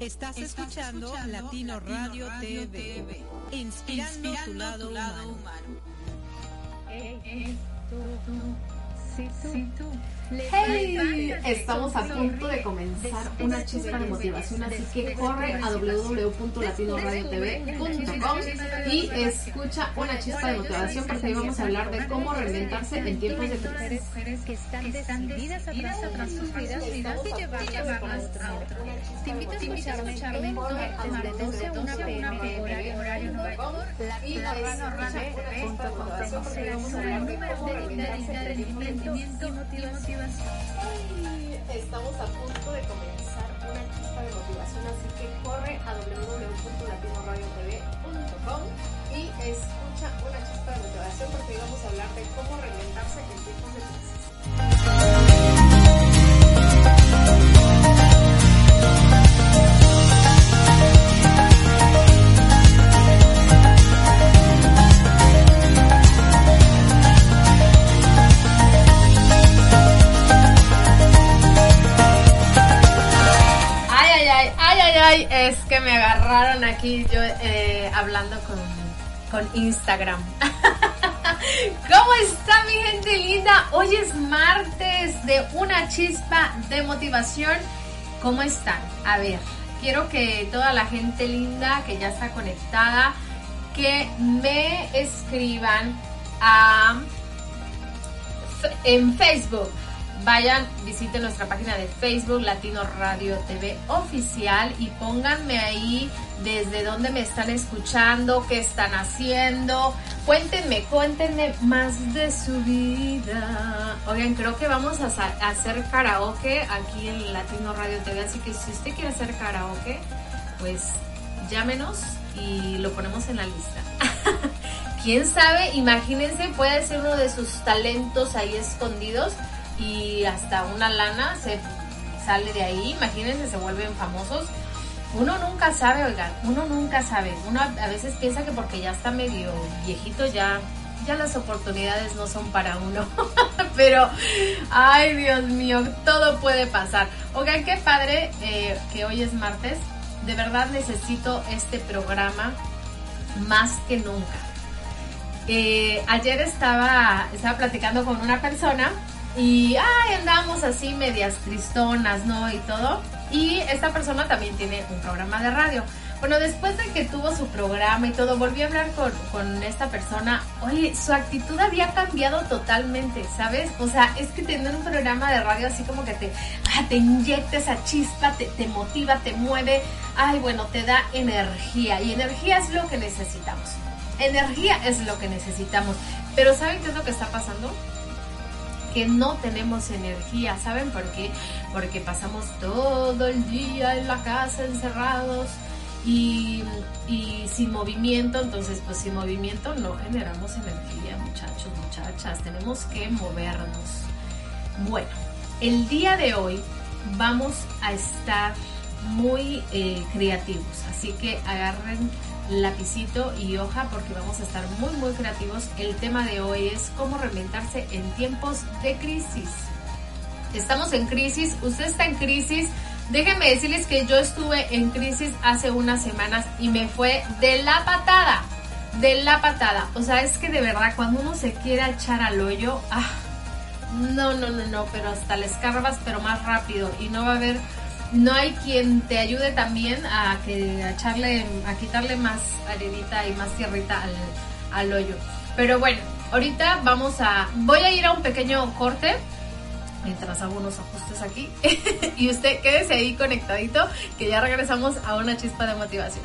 Estás escuchando Latino Radio TV, inspirando tu lado humano. Hey, estamos a punto de comenzar una chispa de motivación, así que corre a www.latinoradiotv.com y escucha una chispa de motivación porque hoy vamos a hablar de cómo reinventarse en tiempos de crisis. que están decididas a transformar sus vidas y llevarlas a otro. Te invito a escucharme en de 12 a 1 pm horario nuevo, latinoradio.com. Será un número de entretenimiento y motivación. Estamos a punto de comenzar una chispa de motivación, así que corre a www.latinoradiotv.com y escucha una chispa de motivación porque hoy vamos a hablar de cómo reinventarse en tiempos de crisis. Es que me agarraron aquí yo eh, hablando con, con Instagram. ¿Cómo está mi gente linda? Hoy es martes de una chispa de motivación. ¿Cómo están? A ver, quiero que toda la gente linda que ya está conectada, que me escriban en Facebook. Vayan, visiten nuestra página de Facebook, Latino Radio TV Oficial, y pónganme ahí desde dónde me están escuchando, qué están haciendo. Cuéntenme, cuéntenme más de su vida. Oigan, creo que vamos a, hacer karaoke aquí en Latino Radio TV, así que si usted quiere hacer karaoke, pues llámenos y lo ponemos en la lista. Quién sabe, imagínense, puede ser uno de sus talentos ahí escondidos y hasta una lana se sale de ahí, imagínense, se vuelven famosos. Uno nunca sabe, oigan, uno nunca sabe. Uno a veces piensa que porque ya está medio viejito ya ya las oportunidades no son para uno. Pero, ay Dios mío, todo puede pasar. Oigan, qué padre eh, que hoy es martes. De verdad necesito este programa más que nunca. Eh, ayer estaba, estaba platicando con una persona y ay, andábamos así medias tristonas, ¿no? Y todo. Y esta persona también tiene un programa de radio. Bueno, después de que tuvo su programa y todo, volví a hablar con, con esta persona. Oye, su actitud había cambiado totalmente, ¿sabes? O sea, es que tener un programa de radio así como que te, ah, te inyecta esa chispa, te, te motiva, te mueve. Ay, bueno, te da energía. Y energía es lo que necesitamos. Energía es lo que necesitamos. Pero ¿saben qué es lo que está pasando? Que no tenemos energía. ¿Saben por qué? Porque pasamos todo el día en la casa encerrados y, y sin movimiento. Entonces, pues sin movimiento no generamos energía, muchachos, muchachas. Tenemos que movernos. Bueno, el día de hoy vamos a estar muy eh, creativos. Así que agarren lapicito y hoja porque vamos a estar muy muy creativos. El tema de hoy es cómo reinventarse en tiempos de crisis. Estamos en crisis, usted está en crisis. Déjenme decirles que yo estuve en crisis hace unas semanas y me fue de la patada, de la patada. O sea, es que de verdad cuando uno se quiere echar al hoyo, ah, no, no, no, no, pero hasta le escarbas, pero más rápido y no va a haber no hay quien te ayude también a que a echarle, a quitarle más arenita y más tierrita al, al hoyo. Pero bueno, ahorita vamos a, voy a ir a un pequeño corte mientras hago unos ajustes aquí y usted quédese ahí conectadito que ya regresamos a una chispa de motivación.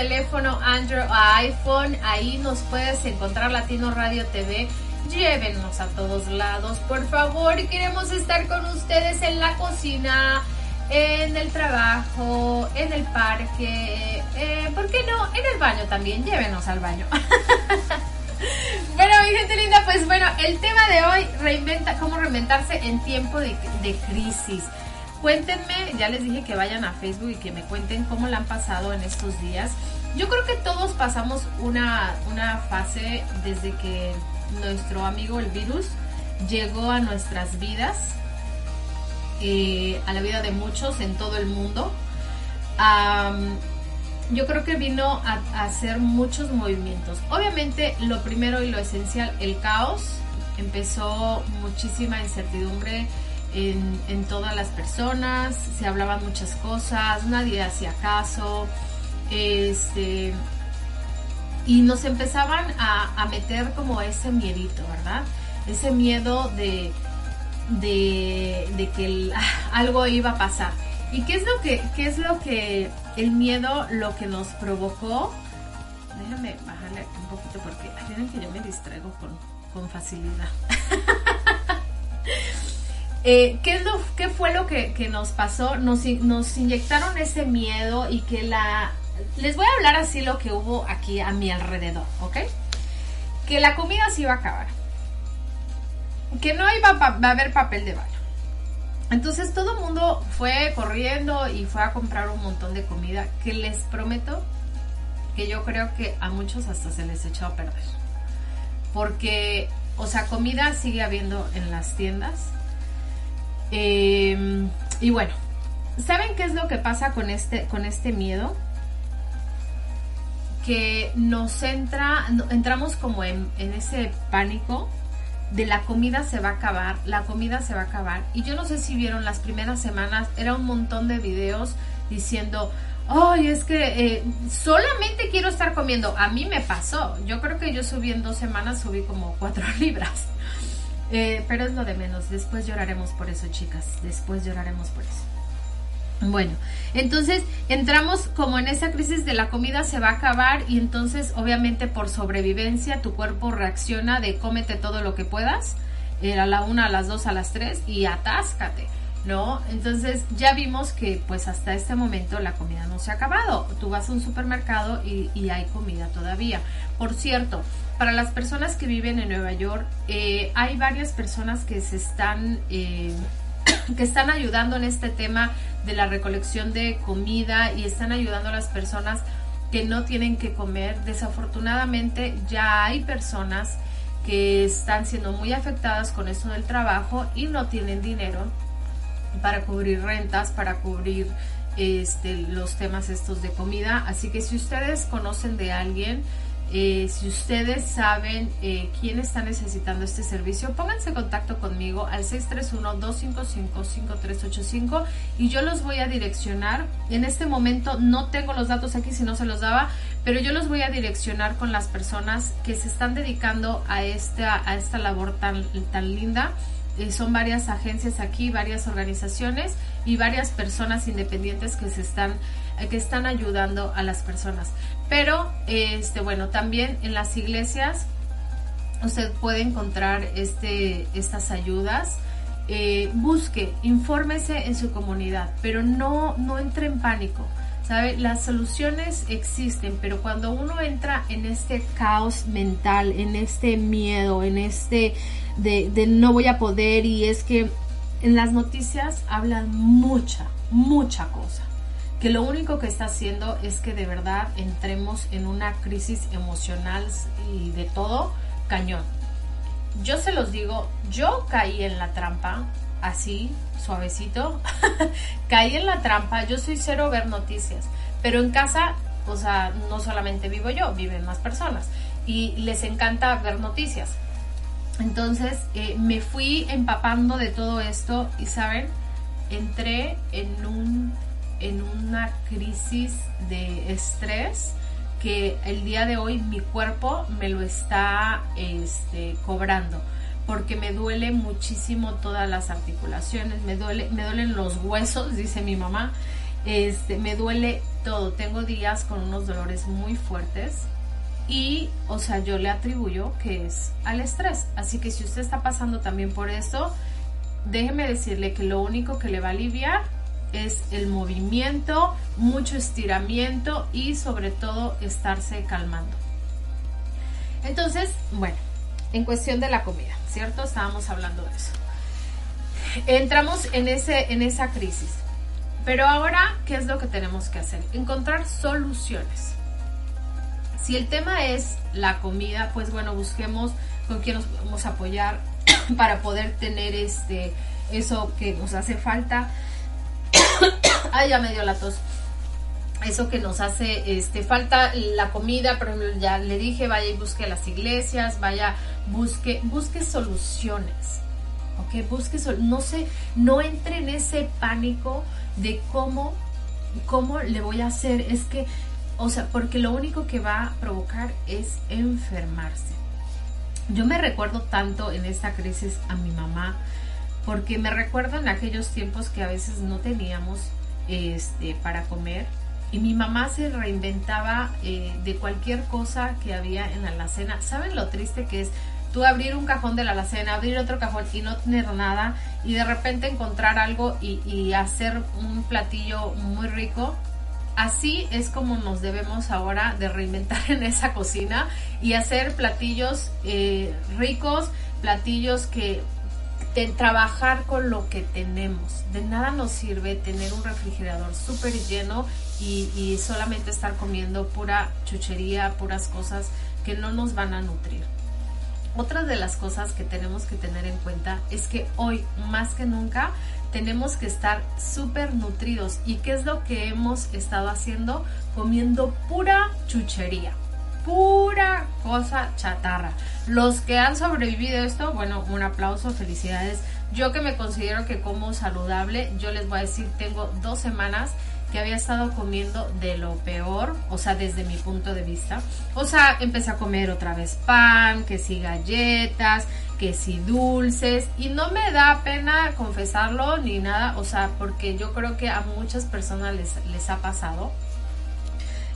teléfono Android o iPhone. Ahí nos puedes encontrar Latino Radio TV. Llévenos a todos lados, por favor. Queremos estar con ustedes en la cocina, en el trabajo, en el parque, eh, ¿por qué no? En el baño también, llévenos al baño. bueno, mi gente linda, pues bueno, el tema de hoy, reinventa, cómo reinventarse en tiempo de, de crisis. Cuéntenme, ya les dije que vayan a Facebook y que me cuenten cómo la han pasado en estos días. Yo creo que todos pasamos una, una fase desde que nuestro amigo el virus llegó a nuestras vidas eh, a la vida de muchos en todo el mundo. yo creo que vino a, hacer muchos movimientos. Obviamente lo primero y lo esencial, el caos. Empezó muchísima incertidumbre en, todas las personas, se hablaban muchas cosas, nadie hacía caso. Este, y nos empezaban a, a, meter como ese miedito, ¿verdad? Ese miedo de, de, que algo iba a pasar. ¿Y qué es lo que, qué es lo que el miedo lo que nos provocó? Déjame bajarle un poquito porque miren que yo me distraigo con, con facilidad. eh, ¿qué, es lo, ¿Qué fue lo que, que nos pasó? Nos, nos inyectaron ese miedo y que la... Les voy a hablar así lo que hubo aquí a mi alrededor, ¿ok? Que la comida se iba a acabar que no iba a haber papel de baño. Entonces todo el mundo fue corriendo y fue a comprar un montón de comida que les prometo que yo creo que a muchos hasta se les echó a perder. Porque, o sea, comida sigue habiendo en las tiendas. Em, y bueno, ¿saben qué es lo que pasa con este, con este miedo? Que nos entra, entramos como en, en ese pánico de la comida se va a acabar, la comida se va a acabar. Y yo no sé si vieron las primeras semanas, era un montón de videos diciendo, ay, es que eh, solamente quiero estar comiendo. A mí me pasó, yo creo que yo subí en dos semanas, subí como cuatro libras. Eh, pero es lo de menos, después lloraremos por eso, chicas, después lloraremos por eso. Bueno, entonces entramos como en esa crisis de la comida se va a acabar y entonces obviamente por sobrevivencia tu cuerpo reacciona de cómete todo lo que puedas, eh, a la una, a las dos, a las tres y atáscate, ¿no? Entonces ya vimos que pues hasta este momento la comida no se ha acabado. Tú vas a un supermercado y, hay comida todavía. Por cierto, para las personas que viven en Nueva York, eh, hay varias personas que se están... Eh, que están ayudando en este tema de la recolección de comida y están ayudando a las personas que no tienen que comer. Desafortunadamente ya hay personas que están siendo muy afectadas con esto del trabajo y no tienen dinero para cubrir rentas, para cubrir este, los temas estos de comida. Así que si ustedes conocen de alguien eh, si ustedes saben eh, quién está necesitando este servicio, pónganse en contacto conmigo al 631-255-5385 y yo los voy a direccionar. En este momento no tengo los datos aquí si no se los daba, pero yo los voy a direccionar con las personas que se están dedicando a esta, a esta labor tan, tan linda. Eh, son varias agencias aquí, varias organizaciones y varias personas independientes que se están que están ayudando a las personas. Pero, este, bueno, también en las iglesias usted puede encontrar este, estas ayudas. Eh, busque, infórmese en su comunidad, pero no, no entre en pánico. ¿Sabe? Las soluciones existen, pero cuando uno entra en este caos mental, en este miedo, en este de, de no voy a poder y es que en las noticias hablan mucha, mucha cosa que lo único que está haciendo es que de verdad entremos en una crisis emocional y de todo cañón. Yo se los digo, yo caí en la trampa, así, suavecito, caí en la trampa, yo soy cero ver noticias, pero en casa, o sea, no solamente vivo yo, viven más personas y les encanta ver noticias. Entonces eh, me fui empapando de todo esto y, ¿saben? Entré en, un, en una crisis de estrés que el día de hoy mi cuerpo me lo está este, cobrando porque me duele muchísimo todas las articulaciones, me duele, me duelen los huesos, dice mi mamá, este, me duele todo, tengo días con unos dolores muy fuertes y, o sea, yo le atribuyo que es al estrés. Así que si usted está pasando también por eso, déjeme decirle que lo único que le va a aliviar es el movimiento, mucho estiramiento y sobre todo estarse calmando. Entonces, bueno, en cuestión de la comida, ¿cierto? Estábamos hablando de eso. Entramos en, ese, en esa crisis. Pero ahora, ¿qué es lo que tenemos que hacer? Encontrar soluciones. Si el tema es la comida, pues bueno, busquemos con quién nos podemos apoyar para poder tener este eso que nos hace falta. Ay, ya me dio la tos. Eso que nos hace este falta la comida, pero ya le dije, vaya y busque las iglesias, vaya, busque busque soluciones. ¿Ok? Busque no sé, no entre en ese pánico de cómo, cómo le voy a hacer. Es que, o sea, porque lo único que va a provocar es enfermarse. Yo me recuerdo tanto en esta crisis a mi mamá, porque me recuerdo en aquellos tiempos que a veces no teníamos este, para comer y mi mamá se reinventaba eh, de cualquier cosa que había en la alacena. ¿Saben lo triste que es? tú abrir un cajón de la alacena, abrir otro cajón y no tener nada y de repente encontrar algo y, hacer un platillo muy rico. Así es como nos debemos ahora de reinventar en esa cocina y hacer platillos eh, ricos, platillos que de trabajar con lo que tenemos. De nada nos sirve tener un refrigerador súper lleno y, y solamente estar comiendo pura chuchería, puras cosas que no nos van a nutrir. Otra de las cosas que tenemos que tener en cuenta es que hoy más que nunca tenemos que estar súper nutridos. ¿Y qué es lo que hemos estado haciendo? Comiendo pura chuchería, pura cosa chatarra. Los que han sobrevivido esto, bueno, un aplauso, felicidades. Yo que me considero que como saludable, yo les voy a decir, tengo dos semanas que había estado comiendo de lo peor, o sea, desde mi punto de vista. O sea, empecé a comer otra vez pan, que si galletas, que si dulces, y no me da pena confesarlo ni nada, o sea, porque yo creo que a muchas personas les, les ha pasado.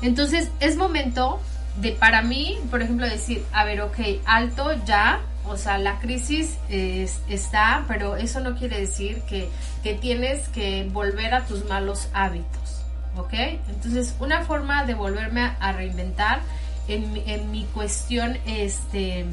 Entonces, es momento de para mí, por ejemplo, decir, a ver, ok, alto ya, o sea, la crisis está, pero eso no quiere decir que, que tienes que volver a tus malos hábitos. ¿ok? Entonces, una forma de volverme a, reinventar en, mi cuestión este,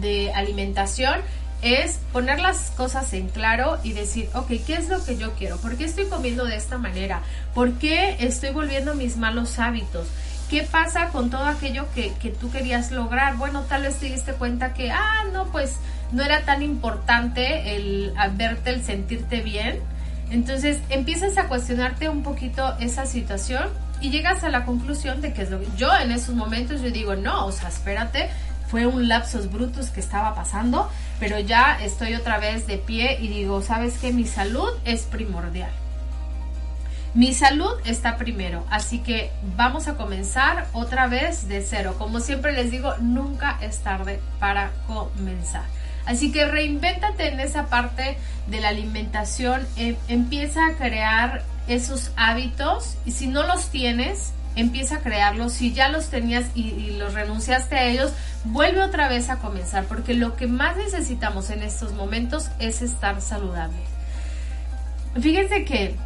de alimentación es poner las cosas en claro y decir, ok, ¿qué es lo que yo quiero? ¿Por qué estoy comiendo de esta manera? ¿Por qué estoy volviendo mis malos hábitos? ¿Qué pasa con todo aquello que, que tú querías lograr? Bueno, tal vez te diste cuenta que, ah, no, pues no era tan importante el verte, el sentirte bien entonces empiezas a cuestionarte un poquito esa situación y llegas a la conclusión de que es lo que yo en esos momentos yo digo, no, o sea, espérate, fue un lapsus brutus que estaba pasando, pero ya estoy otra vez de pie y digo, ¿sabes qué? Mi salud es primordial. Mi salud está primero, así que vamos a comenzar otra vez de cero. Como siempre les digo, nunca es tarde para comenzar. Así que reinvéntate en esa parte de la alimentación, em, empieza a crear esos hábitos y si no los tienes, empieza a crearlos. Si ya los tenías y, los renunciaste a ellos, vuelve otra vez a comenzar, porque lo que más necesitamos en estos momentos es estar saludable. Fíjense que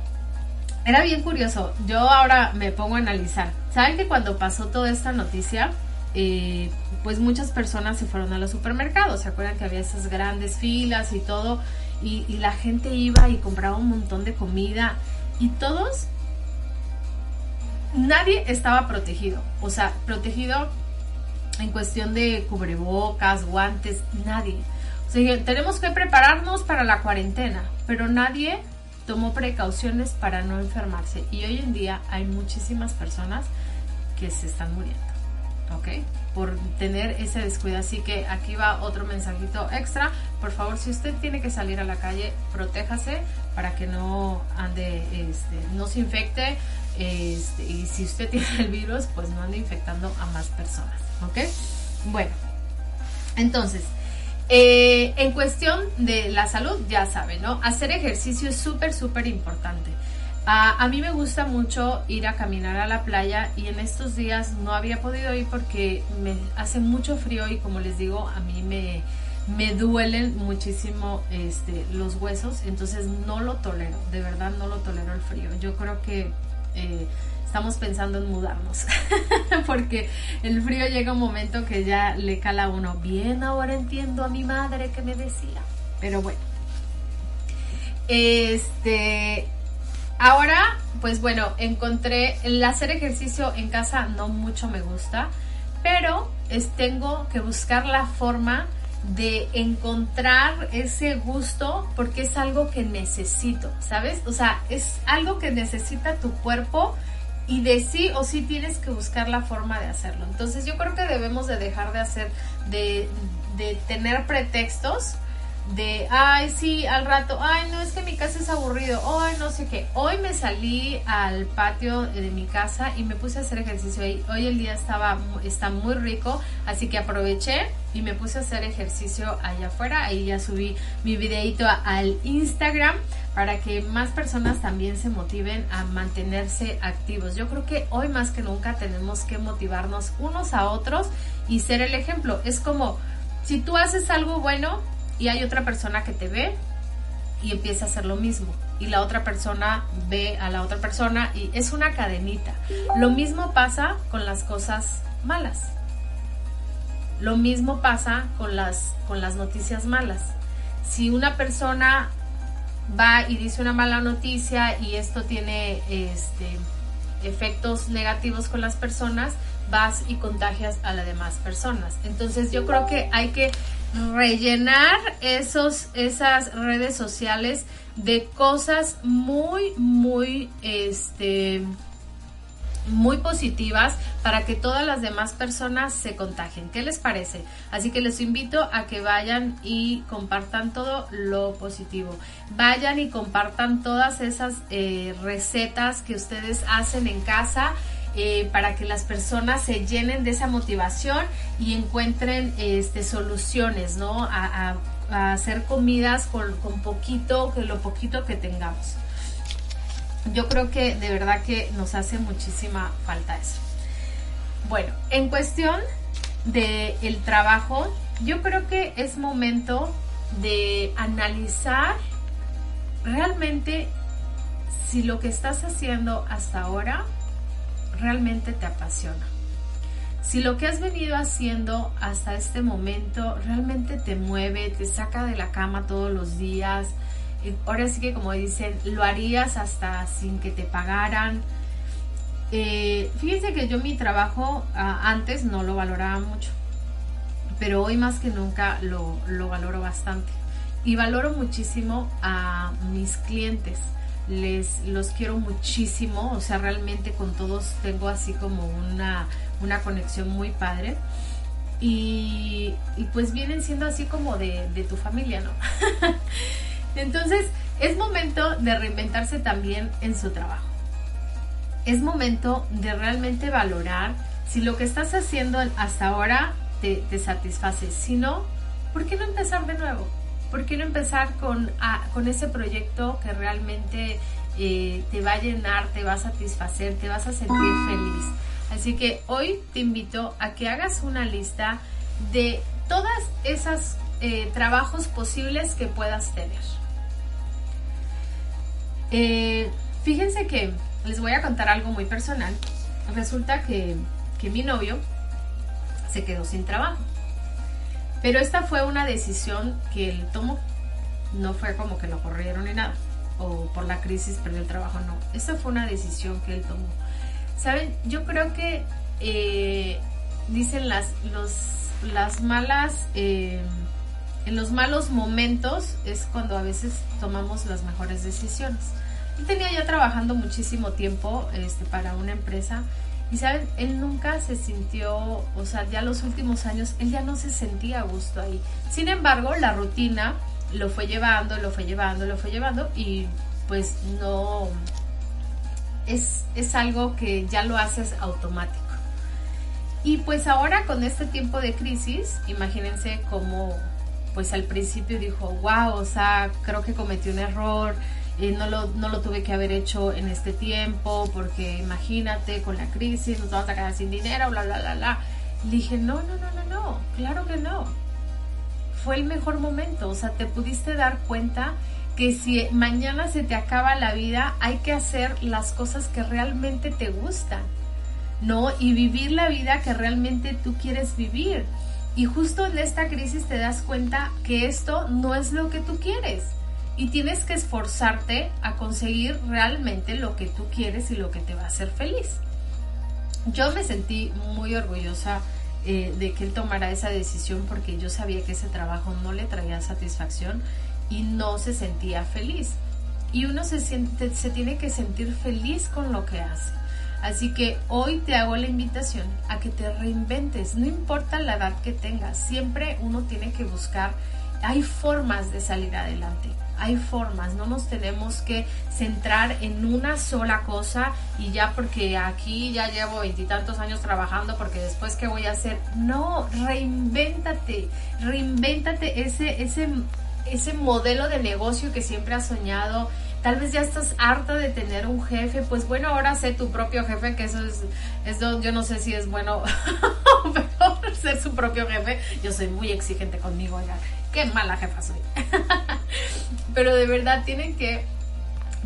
era bien curioso. Yo ahora me pongo a analizar. ¿Saben que cuando pasó toda esta noticia, eh, pues muchas personas se fueron a los supermercados. ¿Se acuerdan que había esas grandes filas y todo? Y, la gente iba y compraba un montón de comida y todos, nadie estaba protegido. O sea, protegido en cuestión de cubrebocas, guantes, nadie. O sea, tenemos que prepararnos para la cuarentena, pero nadie tomó precauciones para no enfermarse. Y hoy en día hay muchísimas personas que se están muriendo. ¿Ok? Por tener ese descuido. Así que aquí va otro mensajito extra. Por favor, si usted tiene que salir a la calle, protéjase para que no ande, este, no se infecte. Este, y si usted tiene el virus, pues no ande infectando a más personas. ¿Ok? Bueno, entonces, eh, en cuestión de la salud, ya saben, ¿no? Hacer ejercicio es súper, súper importante. a mí me gusta mucho ir a caminar a la playa y en estos días no había podido ir porque me hace mucho frío y como les digo, a mí me, me duelen muchísimo este, los huesos, entonces no lo tolero, de verdad no lo tolero el frío. Yo creo que eh, estamos pensando en mudarnos, porque el frío llega un momento que ya le cala a uno. Bien, ahora entiendo a mi madre que me decía, pero bueno. Este, ahora, pues bueno, encontré el hacer ejercicio en casa no mucho me gusta, pero es, tengo que buscar la forma de encontrar ese gusto porque es algo que necesito, ¿sabes? O sea, es algo que necesita tu cuerpo y de sí o sí tienes que buscar la forma de hacerlo. Entonces yo creo que debemos de dejar de hacer, de, de tener pretextos de, ay, sí, al rato, ay, no, es que mi casa es aburrido, ay, no sé qué. Hoy me salí al patio de mi casa y me puse a hacer ejercicio ahí. Hoy el día estaba, está muy rico, así que aproveché y me puse a hacer ejercicio allá afuera. Ahí ya subí mi videito al Instagram para que más personas también se motiven a mantenerse activos. Yo creo que hoy más que nunca tenemos que motivarnos unos a otros y ser el ejemplo. Es como, si tú haces algo bueno, y hay otra persona que te ve y empieza a hacer lo mismo. Y la otra persona ve a la otra persona y es una cadenita. Lo mismo pasa con las cosas malas. Lo mismo pasa con las, con las noticias malas. Si una persona va y dice una mala noticia y esto tiene este, efectos negativos con las personas, vas y contagias a las demás personas. Entonces yo creo que hay que rellenar esos, esas redes sociales de cosas muy, muy, este, muy positivas para que todas las demás personas se contagien. ¿Qué les parece? Así que les invito a que vayan y compartan todo lo positivo. Vayan y compartan todas esas eh, recetas que ustedes hacen en casa eh, para que las personas se llenen de esa motivación y encuentren este, soluciones, ¿no? A, hacer comidas con, con poquito, que lo poquito que tengamos. Yo creo que de verdad que nos hace muchísima falta eso. Bueno, en cuestión del el trabajo, yo creo que es momento de analizar realmente si lo que estás haciendo hasta ahora realmente te apasiona. Si lo que has venido haciendo hasta este momento realmente te mueve, te saca de la cama todos los días, ahora sí que como dicen, lo harías hasta sin que te pagaran. Eh, fíjense que yo mi trabajo ah, antes no lo valoraba mucho, pero hoy más que nunca lo, lo valoro bastante. Y valoro muchísimo a mis clientes les los quiero muchísimo, o sea, realmente con todos tengo así como una, una conexión muy padre. Y, pues vienen siendo así como de, de tu familia, ¿no? Entonces, es momento de reinventarse también en su trabajo. Es momento de realmente valorar si lo que estás haciendo hasta ahora te, satisface. Si no, ¿por qué no empezar de nuevo? ¿por qué no empezar con, con ese proyecto que realmente eh, te va a llenar, te va a satisfacer, te vas a sentir feliz? Así que hoy te invito a que hagas una lista de todas esas eh, trabajos posibles que puedas tener. Eh, fíjense que les voy a contar algo muy personal. Resulta que, que mi novio se quedó sin trabajo. Pero esta fue una decisión que él tomó. No fue como que lo corrieron ni nada. O por la crisis perdió el trabajo, no. Esta fue una decisión que él tomó. Saben, yo creo que eh, dicen las, las malas, eh, en los malos momentos es cuando a veces tomamos las mejores decisiones. Él tenía ya trabajando muchísimo tiempo este, para una empresa y saben, él nunca se sintió, o sea, ya los últimos años, él ya no se sentía a gusto ahí. Sin embargo, la rutina lo fue llevando, lo fue llevando, lo fue llevando y pues no, es, es algo que ya lo haces automático. Y pues ahora con este tiempo de crisis, imagínense cómo pues al principio dijo, wow, o sea, creo que cometí un error, eh, no, lo, no lo tuve que haber hecho en este tiempo, porque imagínate, con la crisis nos vamos a quedar sin dinero, bla, bla, bla, bla. Le dije, no, no, no, no, no, claro que no. Fue el mejor momento, o sea, te pudiste dar cuenta que si mañana se te acaba la vida, hay que hacer las cosas que realmente te gustan, ¿no? Y vivir la vida que realmente tú quieres vivir. Y justo en esta crisis te das cuenta que esto no es lo que tú quieres. Y tienes que esforzarte a conseguir realmente lo que tú quieres y lo que te va a hacer feliz. Yo me sentí muy orgullosa eh, de que él tomara esa decisión porque yo sabía que ese trabajo no le traía satisfacción y no se sentía feliz. Y uno se, tiene que sentir feliz con lo que hace. Así que hoy te hago la invitación a que te reinventes, no importa la edad que tengas, siempre uno tiene que buscar, hay formas de salir adelante, hay formas, no nos tenemos que centrar en una sola cosa y ya porque aquí ya llevo veintitantos años trabajando, porque después qué voy a hacer, no, reinvéntate, reinvéntate ese, ese, ese modelo de negocio que siempre has soñado, tal vez ya estás harta de tener un jefe, pues bueno, ahora sé tu propio jefe, que eso es, eso yo no sé si es bueno o ser su propio jefe. Yo soy muy exigente conmigo, oiga, qué mala jefa soy. Pero de verdad tienen que,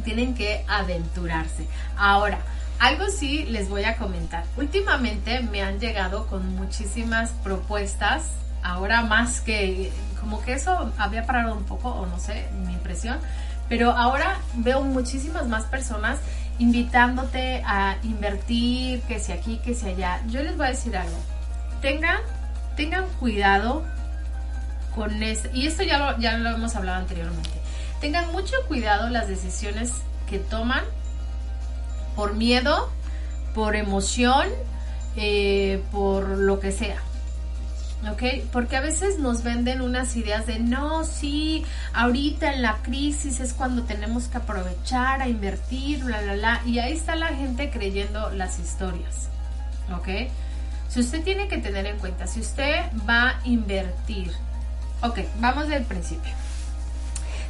tienen que aventurarse. Ahora, algo sí les voy a comentar. Últimamente me han llegado con muchísimas propuestas, ahora más que, como que eso había parado un poco, o no sé, mi impresión pero ahora veo muchísimas más personas invitándote a invertir, que si aquí, que si allá. Yo les voy a decir algo. Tengan, tengan cuidado con esto. Y esto ya lo, ya lo hemos hablado anteriormente. Tengan mucho cuidado las decisiones que toman por miedo, por emoción, eh, por lo que sea. ¿Ok? Porque a veces nos venden unas ideas de, no, sí, ahorita en la crisis es cuando tenemos que aprovechar a invertir, bla, bla, bla, y ahí está la gente creyendo las historias, ¿ok? Si usted tiene que tener en cuenta, si usted va a invertir, ok, vamos del principio.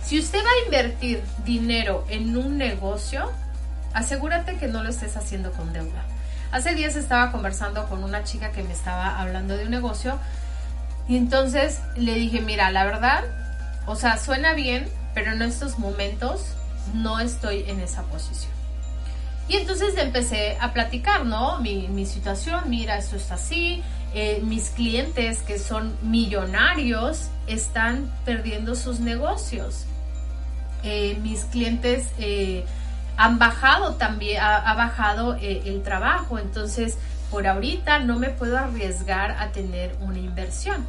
Si usted va a invertir dinero en un negocio, asegúrate que no lo estés haciendo con deuda. Hace días estaba conversando con una chica que me estaba hablando de un negocio y entonces le dije, mira, la verdad, o sea, suena bien, pero en estos momentos no estoy en esa posición. Y entonces empecé a platicar, ¿no? Mi, situación, mira, esto está así, eh, mis clientes que son millonarios están perdiendo sus negocios. Eh, mis clientes eh, han bajado también, ha, bajado eh, el trabajo, entonces por ahorita no me puedo arriesgar a tener una inversión.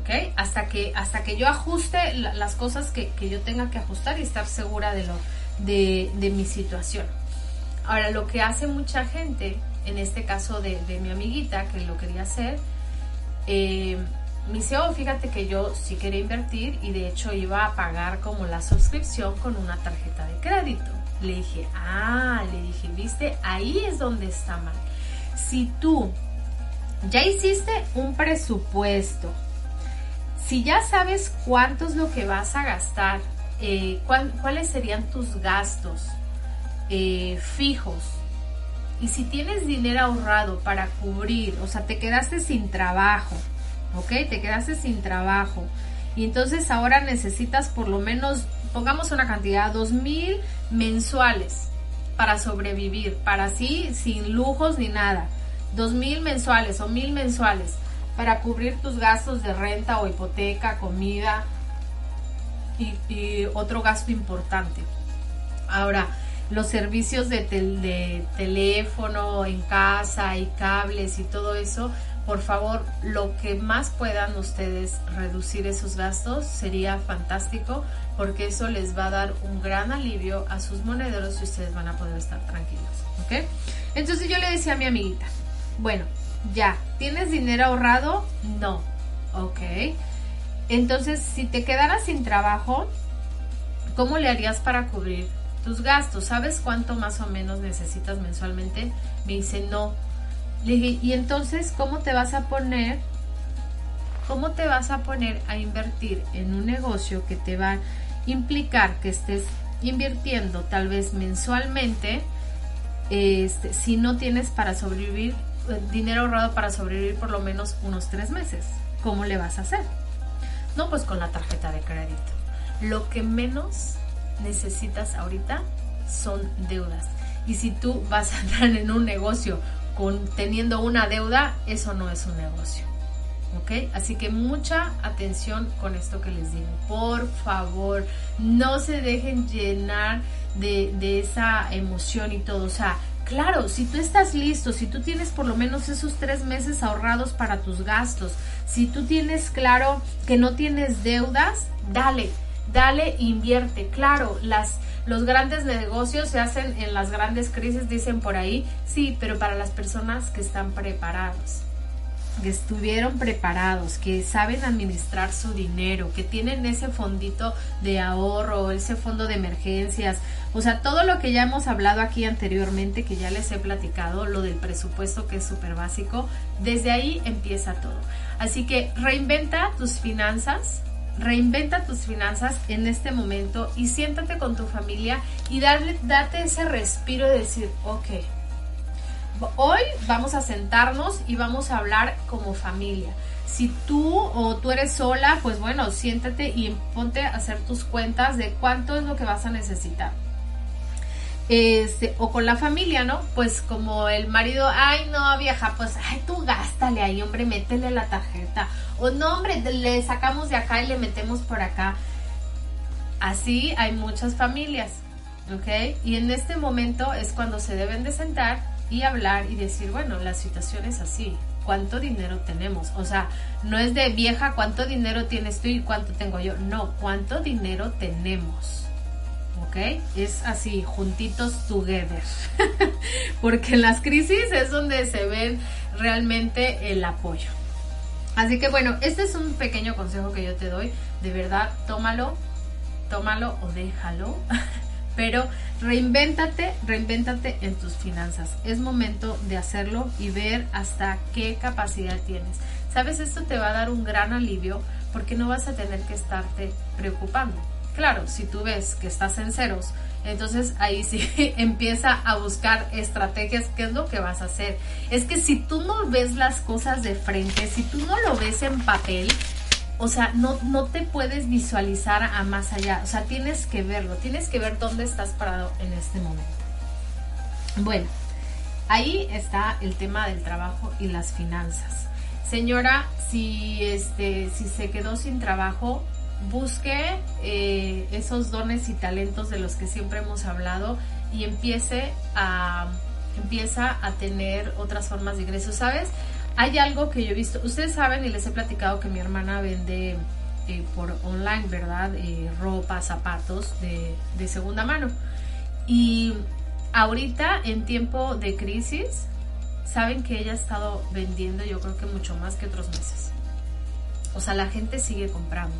¿ok? Hasta que, hasta que yo ajuste las cosas que, yo tenga que ajustar y estar segura de, lo, de, mi situación. Ahora, lo que hace mucha gente, en este caso de, mi amiguita que lo quería hacer, eh, me dice, oh, fíjate que yo sí quería invertir y de hecho iba a pagar como la suscripción con una tarjeta de crédito. Le dije, ah, le dije, viste, ahí es donde está mal. Si tú ya hiciste un presupuesto, si ya sabes cuánto es lo que vas a gastar, eh, cuáles serían tus gastos eh, fijos, y si tienes dinero ahorrado para cubrir, o sea, te quedaste sin trabajo, ¿ok? Te quedaste sin trabajo. Y entonces ahora necesitas por lo menos pongamos una cantidad, dos mil mensuales para sobrevivir, para así, sin lujos ni nada. Dos mil mensuales o mil mensuales para cubrir tus gastos de renta o hipoteca, comida y, otro gasto importante. Ahora, los servicios de, de, teléfono en casa y cables y todo eso, por favor, lo que más puedan ustedes reducir esos gastos sería fantástico porque eso les va a dar un gran alivio a sus monederos y ustedes van a poder estar tranquilos, ¿ok? Entonces yo le decía a mi amiguita, bueno, ya, ¿tienes dinero ahorrado? No, ok. Entonces, si te quedaras sin trabajo, ¿cómo le harías para cubrir tus gastos? ¿Sabes cuánto más o menos necesitas mensualmente? Me dice, no, le dije, ¿y entonces cómo te vas a poner? ¿Cómo te vas a poner a invertir en un negocio que te va a implicar que estés invirtiendo tal vez mensualmente este, si no tienes para sobrevivir eh, dinero ahorrado para sobrevivir por lo menos unos tres meses? ¿Cómo le vas a hacer? No, pues con la tarjeta de crédito. Lo que menos necesitas ahorita son deudas. Y si tú vas a entrar en un negocio con, teniendo una deuda, eso no es un negocio. ¿Ok? Así que mucha atención con esto que les digo. Por favor, no se dejen llenar de, de esa emoción y todo. O sea, Claro, si tú estás listo, si tú tienes por lo menos esos tres meses ahorrados para tus gastos, si tú tienes claro que no tienes deudas, dale, dale, invierte. Claro, las, los grandes negocios se hacen en las grandes crisis, dicen por ahí, sí, pero para las personas que están preparados que estuvieron preparados, que saben administrar su dinero, que tienen ese fondito de ahorro, ese fondo de emergencias, o sea, todo lo que ya hemos hablado aquí anteriormente, que ya les he platicado, lo del presupuesto que es súper básico, desde ahí empieza todo. Así que reinventa tus finanzas, reinventa tus finanzas en este momento y siéntate con tu familia y darle, date ese respiro de decir, ok, hoy vamos a sentarnos y vamos a hablar como familia. Si tú o tú eres sola, pues bueno, siéntate y ponte a hacer tus cuentas de cuánto es lo que vas a necesitar. Este, o con la familia, ¿no? Pues como el marido, ay no vieja, pues ay tú gástale ahí, hombre, métele la tarjeta. O no, hombre, le sacamos de acá y le metemos por acá. Así hay muchas familias, ¿ok? Y en este momento es cuando se deben de sentar y hablar y decir, bueno, la situación es así, ¿cuánto dinero tenemos? O sea, no es de vieja, ¿cuánto dinero tienes tú y cuánto tengo yo? No, ¿cuánto dinero tenemos? ¿Ok? Es así, juntitos together. Porque en las crisis es donde se ven realmente el apoyo. Así que bueno, este es un pequeño consejo que yo te doy. De verdad, tómalo, tómalo o déjalo. Pero reinvéntate, reinvéntate en tus finanzas. Es momento de hacerlo y ver hasta qué capacidad tienes. Sabes, esto te va a dar un gran alivio porque no vas a tener que estarte preocupando Claro, si tú ves que estás en ceros, entonces ahí sí empieza a buscar estrategias, ¿qué es lo que vas a hacer? Es que si tú no ves las cosas de frente, si tú no lo ves en papel, o sea, no, no te puedes visualizar a más allá, o sea, tienes que verlo, tienes que ver dónde estás parado en este momento. Bueno, ahí está el tema del trabajo y las finanzas. Señora, si este si se quedó sin trabajo, busque eh, esos dones y talentos de los que siempre hemos hablado y empiece a empieza a tener otras formas de ingresos, ¿sabes? Hay algo que yo he visto, ustedes saben y les he platicado que mi hermana vende eh, por online, ¿verdad? Eh, ropa, zapatos de, de segunda mano. Y ahorita en tiempo de crisis, saben que ella ha estado vendiendo yo creo que mucho más que otros meses. O sea, la gente sigue comprando.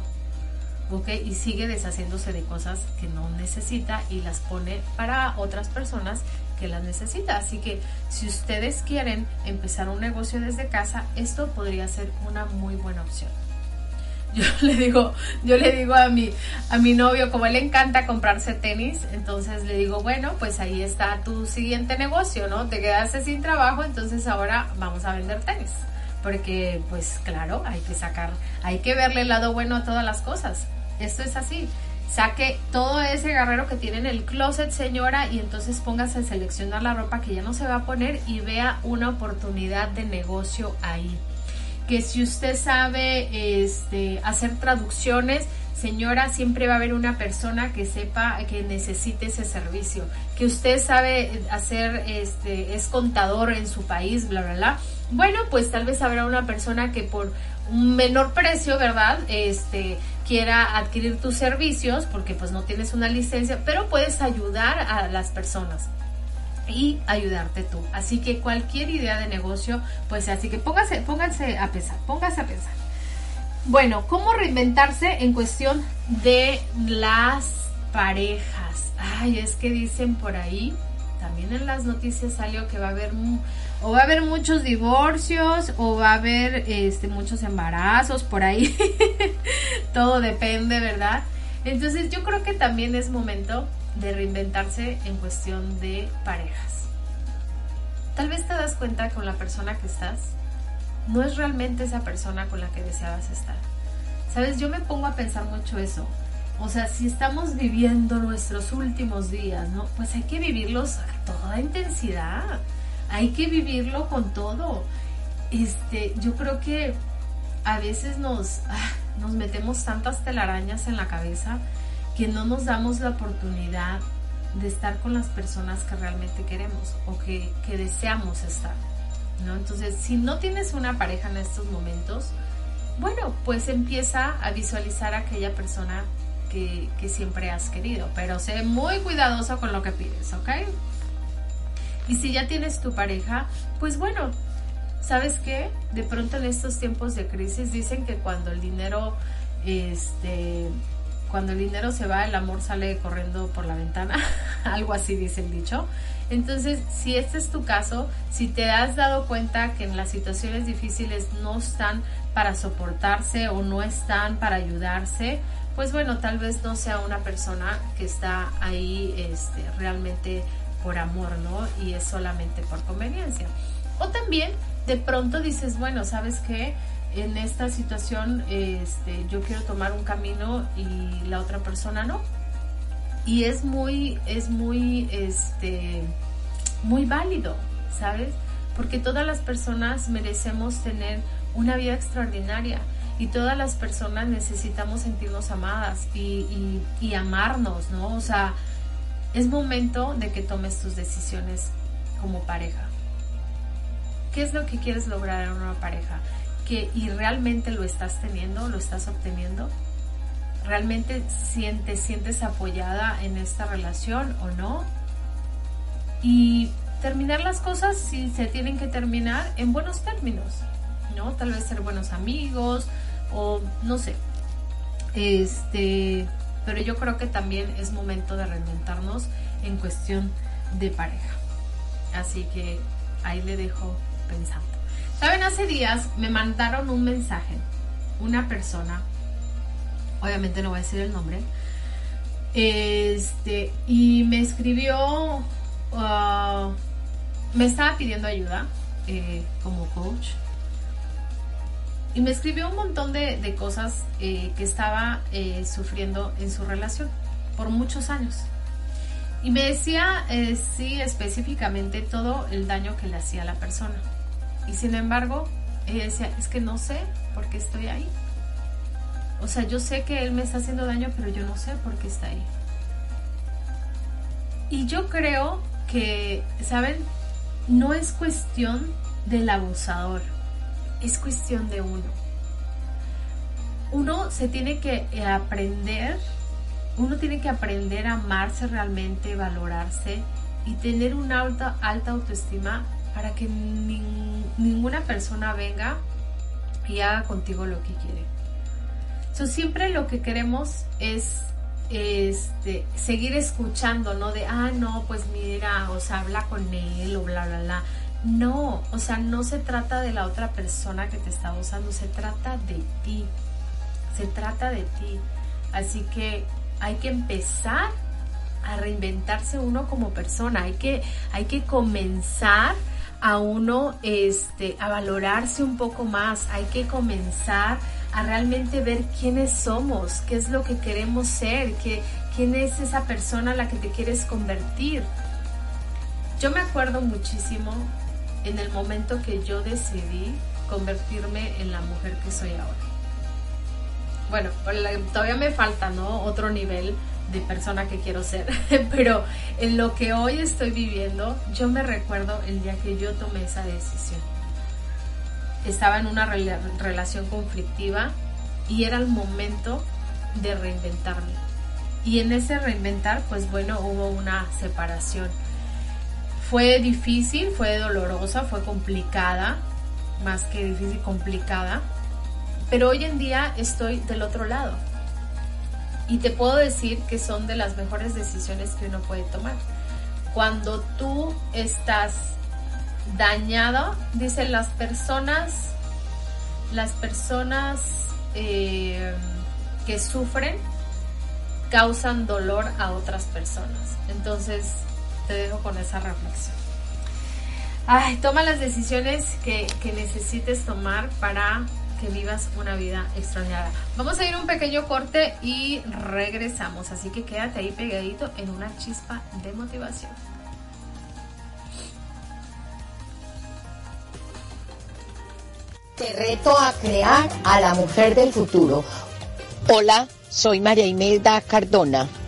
Y sigue deshaciéndose de cosas que no necesita y las pone para otras personas que las necesita. Así que si ustedes quieren empezar un negocio desde casa, esto podría ser una muy buena opción. Yo le digo, yo le digo a mi, a mi novio, como él le encanta comprarse tenis, entonces le digo, bueno, pues ahí está tu siguiente negocio, ¿no? Te quedaste sin trabajo, entonces ahora vamos a vender tenis porque pues claro, hay que sacar, hay que verle el lado bueno a todas las cosas. Esto es así. Saque todo ese guerrero que tiene en el closet, señora, y entonces póngase a seleccionar la ropa que ya no se va a poner y vea una oportunidad de negocio ahí. que si usted sabe este, hacer traducciones, señora, siempre va a haber una persona que sepa que necesite ese servicio, que usted sabe hacer, este, es contador en su país, bla, bla, bla. Bueno, pues tal vez habrá una persona que por un menor precio, ¿verdad? Este, quiera adquirir tus servicios porque pues no tienes una licencia, pero puedes ayudar a las personas y ayudarte tú. Así que cualquier idea de negocio, pues así que póngase, pónganse a pensar, póngase a pensar. Bueno, ¿cómo reinventarse en cuestión de las parejas? Ay, es que dicen por ahí, también en las noticias salió que va a haber o va a haber muchos divorcios o va a haber este muchos embarazos por ahí. Todo depende, ¿verdad? Entonces, yo creo que también es momento de reinventarse en cuestión de parejas. Tal vez te das cuenta con la persona que estás no es realmente esa persona con la que deseabas estar. Sabes, yo me pongo a pensar mucho eso. O sea, si estamos viviendo nuestros últimos días, ¿no? Pues hay que vivirlos a toda intensidad. Hay que vivirlo con todo. Este, yo creo que a veces nos, ah, nos metemos tantas telarañas en la cabeza que no nos damos la oportunidad de estar con las personas que realmente queremos o que, deseamos estar. ¿no? Entonces, si no tienes una pareja en estos momentos, bueno, pues empieza a visualizar a aquella persona que, que siempre has querido, pero sé muy cuidadoso con lo que pides, ¿ok? Y si ya tienes tu pareja, pues bueno, ¿sabes qué? De pronto en estos tiempos de crisis dicen que cuando el dinero este cuando el dinero se va, el amor sale corriendo por la ventana, algo así dice el dicho. Entonces, si este es tu caso, si te has dado cuenta que en las situaciones difíciles no están para soportarse o no están para ayudarse, pues bueno, tal vez no sea una persona que está ahí este, realmente por amor, ¿no? Y es solamente por conveniencia. O también de pronto dices, bueno, ¿sabes qué? en esta situación este, yo quiero tomar un camino y la otra persona no. Y es muy, es muy, este, muy válido, ¿sabes? Porque todas las personas merecemos tener una vida extraordinaria y todas las personas necesitamos sentirnos amadas y, y amarnos, ¿no? O sea, es momento de que tomes tus decisiones como pareja. ¿Qué es lo que quieres lograr en una pareja? que y realmente lo estás teniendo, lo estás obteniendo? ¿Realmente sientes, sientes apoyada en esta relación o no? Y terminar las cosas si se tienen que terminar en buenos términos, ¿no? Tal vez ser buenos amigos o no sé. Este, pero yo creo que también es momento de reinventarnos en cuestión de pareja. Así que ahí le dejo pensando. Saben, hace días me mandaron un mensaje, una persona, obviamente no voy a decir el nombre, este, y me escribió, uh, me estaba pidiendo ayuda eh, como coach, y me escribió un montón de, cosas eh, que estaba eh, sufriendo en su relación por muchos años. Y me decía, sí, específicamente todo el daño que le hacía a la persona. Y sin embargo, ella decía, es que no sé por qué estoy ahí. O sea, yo sé que él me está haciendo daño, pero yo no sé por qué está ahí. Y yo creo que, ¿saben? No es cuestión del abusador, es cuestión de uno. Uno se tiene que aprender, uno tiene que aprender a amarse realmente, valorarse y tener una alta, alta autoestima para que ninguna persona venga y haga contigo lo que quiere. So, siempre lo que queremos es este, seguir escuchando, ¿no? De, ah, no, pues mira, o sea, habla con él o bla, bla, bla. No, o sea, no se trata de la otra persona que te está usando, se trata de ti. Se trata de ti. Así que hay que empezar a reinventarse uno como persona. Hay que, hay que comenzar a uno este, a valorarse un poco más, hay que comenzar a realmente ver quiénes somos, qué es lo que queremos ser, qué, quién es esa persona a la que te quieres convertir. Yo me acuerdo muchísimo en el momento que yo decidí convertirme en la mujer que soy ahora. Bueno, todavía me falta, ¿no? Otro nivel de persona que quiero ser, pero en lo que hoy estoy viviendo, yo me recuerdo el día que yo tomé esa decisión. Estaba en una relación conflictiva y era el momento de reinventarme. Y en ese reinventar, pues bueno, hubo una separación. Fue difícil, fue dolorosa, fue complicada, más que difícil, complicada. Pero hoy en día estoy del otro lado y te puedo decir que son de las mejores decisiones que uno puede tomar. Cuando tú estás dañado, dicen las personas, las personas eh, que sufren causan dolor a otras personas. Entonces, te dejo con esa reflexión. Ay, toma las decisiones que, necesites tomar para que vivas una vida extrañada. Vamos a ir un pequeño corte y regresamos, así que quédate ahí pegadito en una chispa de motivación. Te reto a crear a la mujer del futuro. Hola, soy María Imelda Cardona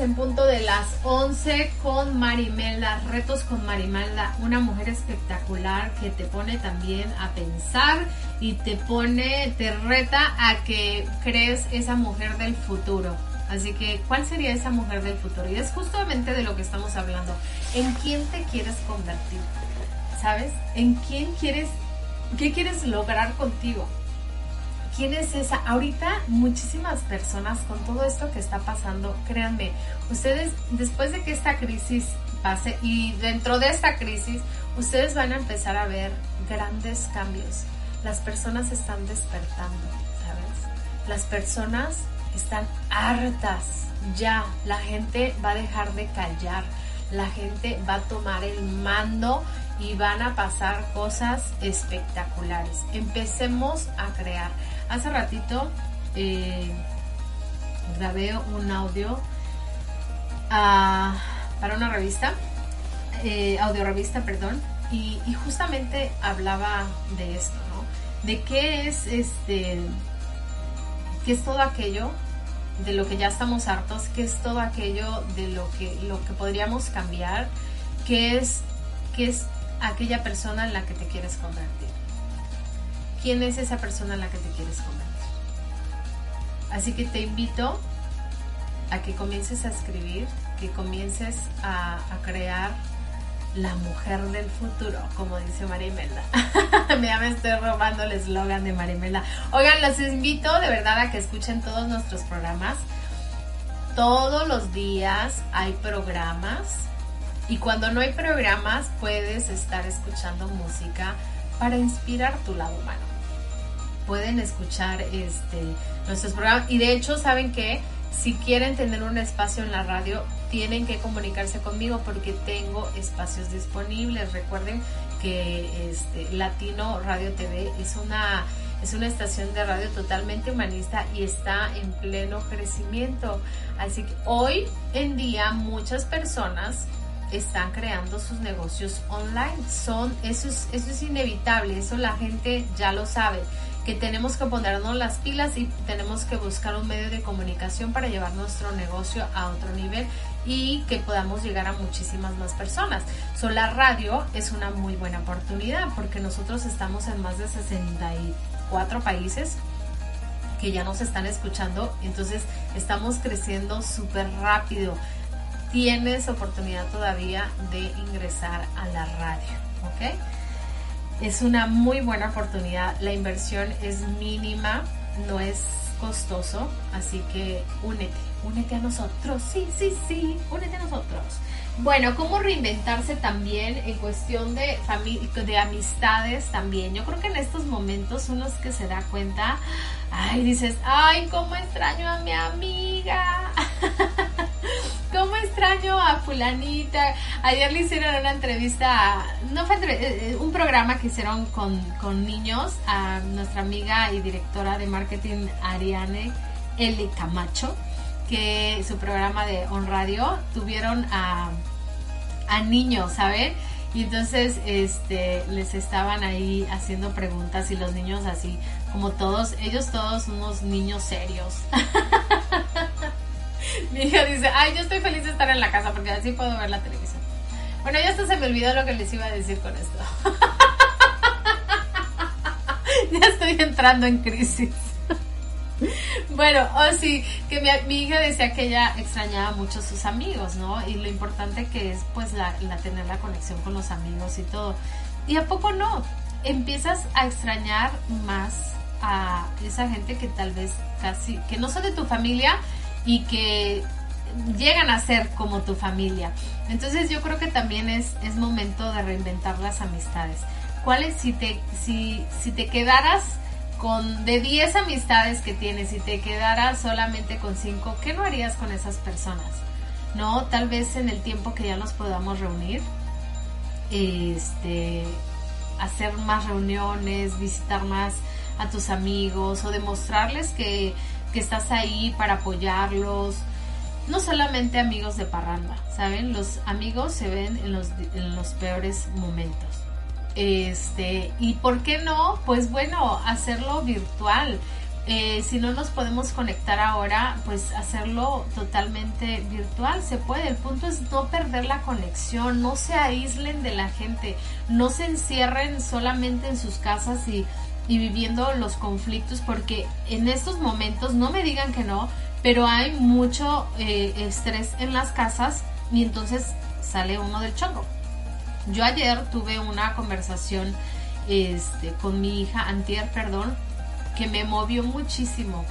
En punto de las 11 con Marimelda, retos con Marimelda, una mujer espectacular que te pone también a pensar y te pone, te reta a que crees esa mujer del futuro. Así que, ¿cuál sería esa mujer del futuro? Y es justamente de lo que estamos hablando. ¿En quién te quieres convertir? ¿Sabes? ¿En quién quieres, qué quieres lograr contigo? ¿Quién es esa? Ahorita muchísimas personas con todo esto que está pasando, créanme, ustedes después de que esta crisis pase y dentro de esta crisis, ustedes van a empezar a ver grandes cambios. Las personas están despertando, ¿sabes? Las personas están hartas ya. La gente va a dejar de callar. La gente va a tomar el mando y van a pasar cosas espectaculares. Empecemos a crear. Hace ratito eh, grabé un audio ah, para una revista, eh, audio revista, perdón, y, justamente hablaba de esto, ¿no? De qué es este, qué es todo aquello de lo que ya estamos hartos, qué es todo aquello de lo que, lo que podríamos cambiar, qué es, qué es aquella persona en la que te quieres convertir quién es esa persona en la que te quieres convertir. Así que te invito a que comiences a escribir, que comiences a, crear la mujer del futuro, como dice Marimela. ya me estoy robando el eslogan de Marimela. Oigan, los invito de verdad a que escuchen todos nuestros programas. Todos los días hay programas y cuando no hay programas puedes estar escuchando música para inspirar tu lado humano pueden escuchar este, nuestros programas. Y de hecho, ¿saben que Si quieren tener un espacio en la radio, tienen que comunicarse conmigo porque tengo espacios disponibles. Recuerden que este, Latino Radio TV es una, es una estación de radio totalmente humanista y está en pleno crecimiento. Así que hoy en día muchas personas están creando sus negocios online. Son, eso es, eso es inevitable, eso la gente ya lo sabe que tenemos que ponernos las pilas y tenemos que buscar un medio de comunicación para llevar nuestro negocio a otro nivel y que podamos llegar a muchísimas más personas. So, la radio es una muy buena oportunidad porque nosotros estamos en más de 64 países que ya nos están escuchando, entonces estamos creciendo súper rápido. Tienes oportunidad todavía de ingresar a la radio, ¿ok? es una muy buena oportunidad. La inversión es mínima, no es costoso, así que únete, únete a nosotros. Sí, sí, sí, únete a nosotros. Bueno, cómo reinventarse también en cuestión de de amistades también. Yo creo que en estos momentos uno es que se da cuenta, ay, dices, ay, cómo extraño a mi amiga. cómo extraño a fulanita. Ayer le hicieron una entrevista, no fue eh, eh, un programa que hicieron con, con niños a nuestra amiga y directora de marketing Ariane L. Camacho que su programa de On Radio tuvieron a, a niños, ¿saben? Y entonces este, les estaban ahí haciendo preguntas y los niños así, como todos, ellos todos unos niños serios. Mi hija dice, ay, yo estoy feliz de estar en la casa porque así puedo ver la televisión. Bueno, ya hasta se me olvidó lo que les iba a decir con esto. ya estoy entrando en crisis. Bueno, o oh, sí, que mi, hija decía que ella extrañaba mucho a sus amigos, ¿no? Y lo importante que es pues la, tener la conexión con los amigos y todo. Y a poco no, empiezas a extrañar más a esa gente que tal vez casi, que no son de tu familia y que llegan a ser como tu familia. Entonces yo creo que también es, es momento de reinventar las amistades. ¿Cuáles si te, si, si te quedaras con de 10 amistades que tienes y te quedaras solamente con 5, ¿qué no harías con esas personas? ¿No? Tal vez en el tiempo que ya nos podamos reunir, este, hacer más reuniones, visitar más a tus amigos o demostrarles que, que estás ahí para apoyarlos. No solamente amigos de parranda, ¿saben? Los amigos se ven en los, en los peores momentos. Este, y por qué no, pues bueno, hacerlo virtual. Eh, si no nos podemos conectar ahora, pues hacerlo totalmente virtual se puede. El punto es no perder la conexión, no se aíslen de la gente, no se encierren solamente en sus casas y, y viviendo los conflictos, porque en estos momentos, no me digan que no, pero hay mucho eh, estrés en las casas y entonces sale uno del chongo. Yo ayer tuve una conversación este, con mi hija, antier, perdón, que me movió muchísimo.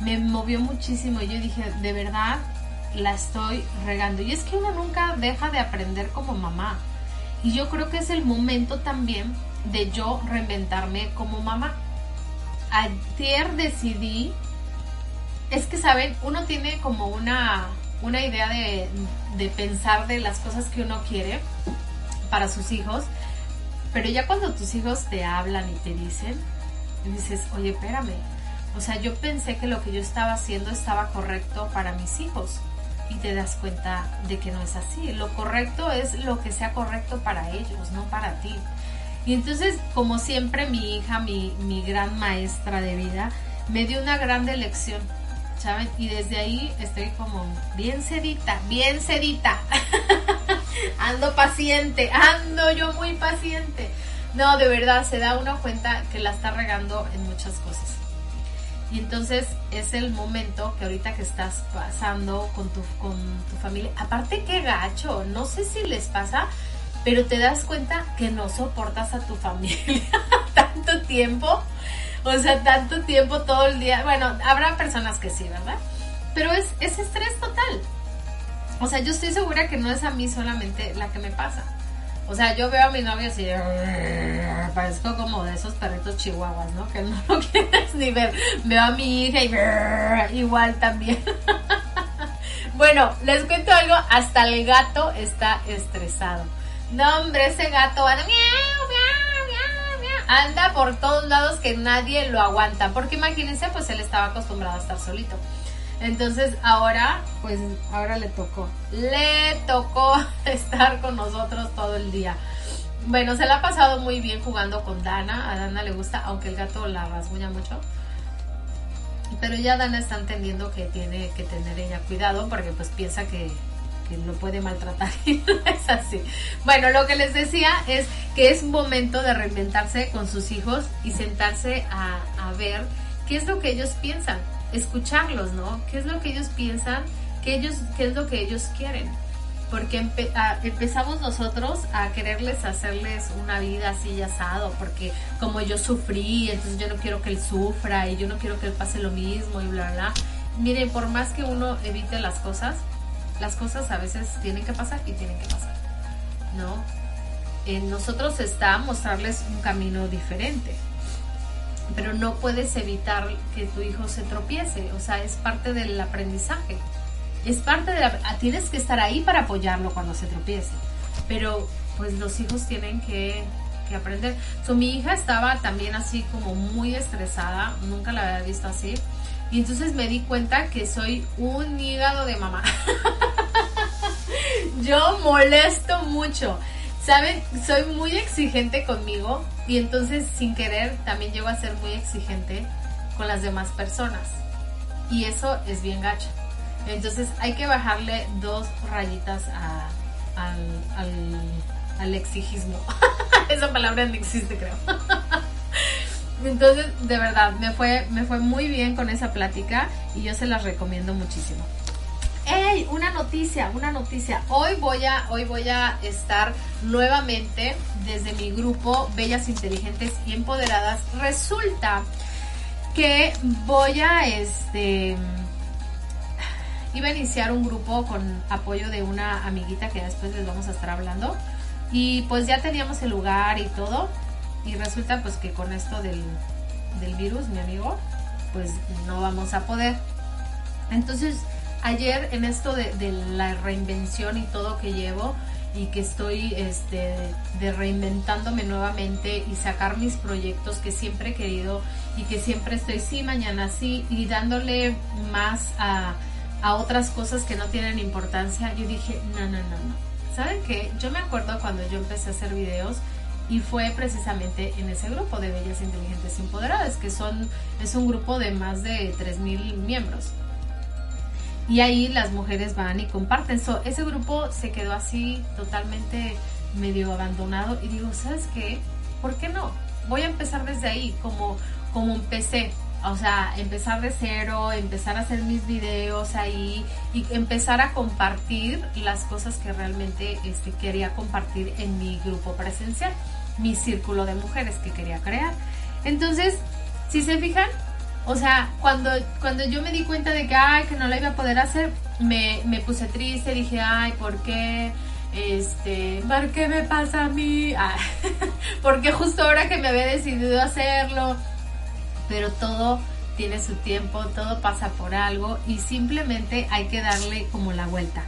Me movió muchísimo. Y yo dije, de verdad, la estoy regando. Y es que uno nunca deja de aprender como mamá. Y yo creo que es el momento también de yo reinventarme como mamá. Ayer decidí, es que saben, uno tiene como una, una idea de, de pensar de las cosas que uno quiere para sus hijos, pero ya cuando tus hijos te hablan y te dicen, dices, oye, espérame, o sea, yo pensé que lo que yo estaba haciendo estaba correcto para mis hijos y te das cuenta de que no es así. Lo correcto es lo que sea correcto para ellos, no para ti. Y entonces, como siempre, mi hija, mi, mi gran maestra de vida, me dio una gran lección, ¿saben? Y desde ahí estoy como bien sedita, bien sedita. ando paciente, ando yo muy paciente. No, de verdad, se da una cuenta que la está regando en muchas cosas. Y entonces es el momento que ahorita que estás pasando con tu, con tu familia, aparte qué gacho, no sé si les pasa, pero te das cuenta que no soportas a tu familia tanto tiempo, o sea, tanto tiempo todo el día. Bueno, habrá personas que sí, ¿verdad? Pero es, es estrés total. O sea, yo estoy segura que no es a mí solamente la que me pasa. O sea, yo veo a mi novio así, parezco como de esos perritos chihuahuas, ¿no? Que no lo quieres ni ver. Veo a mi hija y igual también. bueno, les cuento algo, hasta el gato está estresado. No, hombre, ese gato anda, anda por todos lados que nadie lo aguanta. Porque imagínense, pues él estaba acostumbrado a estar solito. Entonces ahora, pues ahora le tocó. Le tocó estar con nosotros todo el día. Bueno, se la ha pasado muy bien jugando con Dana. A Dana le gusta, aunque el gato la rasguña mucho. Pero ya Dana está entendiendo que tiene que tener ella cuidado porque pues piensa que, que lo puede maltratar. es así. Bueno, lo que les decía es que es momento de reinventarse con sus hijos y sentarse a, a ver qué es lo que ellos piensan escucharlos, ¿no? ¿Qué es lo que ellos piensan? ¿Qué, ellos, qué es lo que ellos quieren? porque empezamos nosotros a quererles hacerles una vida así y asado, porque como yo sufrí, entonces yo no quiero que él sufra y yo no quiero que él pase lo mismo y bla, bla. Miren, por más que uno evite las cosas, las cosas a veces tienen que pasar y tienen que pasar, ¿no? En nosotros está mostrarles un camino diferente, pero no puedes evitar que tu hijo se tropiece, o sea, es parte del aprendizaje es parte de la... Ah, tienes que estar ahí para apoyarlo cuando se tropiece. Pero pues los hijos tienen que, que aprender. So, mi hija estaba también así como muy estresada, nunca la había visto así. Y entonces me di cuenta que soy un hígado de mamá. Yo molesto mucho. ¿Saben? Soy muy exigente conmigo y entonces sin querer también llego a ser muy exigente con las demás personas. Y eso es bien gacho. Entonces hay que bajarle dos rayitas al, exigismo. Esa palabra no existe, creo. Entonces, de verdad, me fue, me fue muy bien con esa plática y yo se las recomiendo muchísimo. ¡Ey! Una noticia, una noticia. Hoy voy a, hoy voy a estar nuevamente desde mi grupo Bellas Inteligentes y Empoderadas. Resulta que voy a este iba a iniciar un grupo con apoyo de una amiguita que después les vamos a estar hablando. Y pues ya teníamos el lugar y todo. Y resulta pues que con esto del, virus, mi amigo, pues no vamos a poder. Entonces, ayer en esto de, de, la reinvención y todo que llevo y que estoy este, de reinventándome nuevamente y sacar mis proyectos que siempre he querido y que siempre estoy sí, mañana sí y dándole más a a otras cosas que no tienen importancia, yo dije, no, no, no, no. ¿Saben qué? Yo me acuerdo cuando yo empecé a hacer videos y fue precisamente en ese grupo de Bellas Inteligentes Empoderadas, que son, es un grupo de más de 3.000 miembros. Y ahí las mujeres van y comparten. So, ese grupo se quedó así totalmente medio abandonado y digo, ¿sabes qué? ¿Por qué no? Voy a empezar desde ahí, como, como empecé o sea, empezar de cero, empezar a hacer mis videos ahí y empezar a compartir las cosas que realmente este, quería compartir en mi grupo presencial, mi círculo de mujeres que quería crear. Entonces, si se fijan, o sea, cuando, cuando yo me di cuenta de que, ay, que no la iba a poder hacer, me, me puse triste, dije, ay, ¿por qué? Este, ¿por qué me pasa a mí? Ah, porque justo ahora que me había decidido hacerlo, pero todo tiene su tiempo, todo pasa por algo y simplemente hay que darle como la vuelta.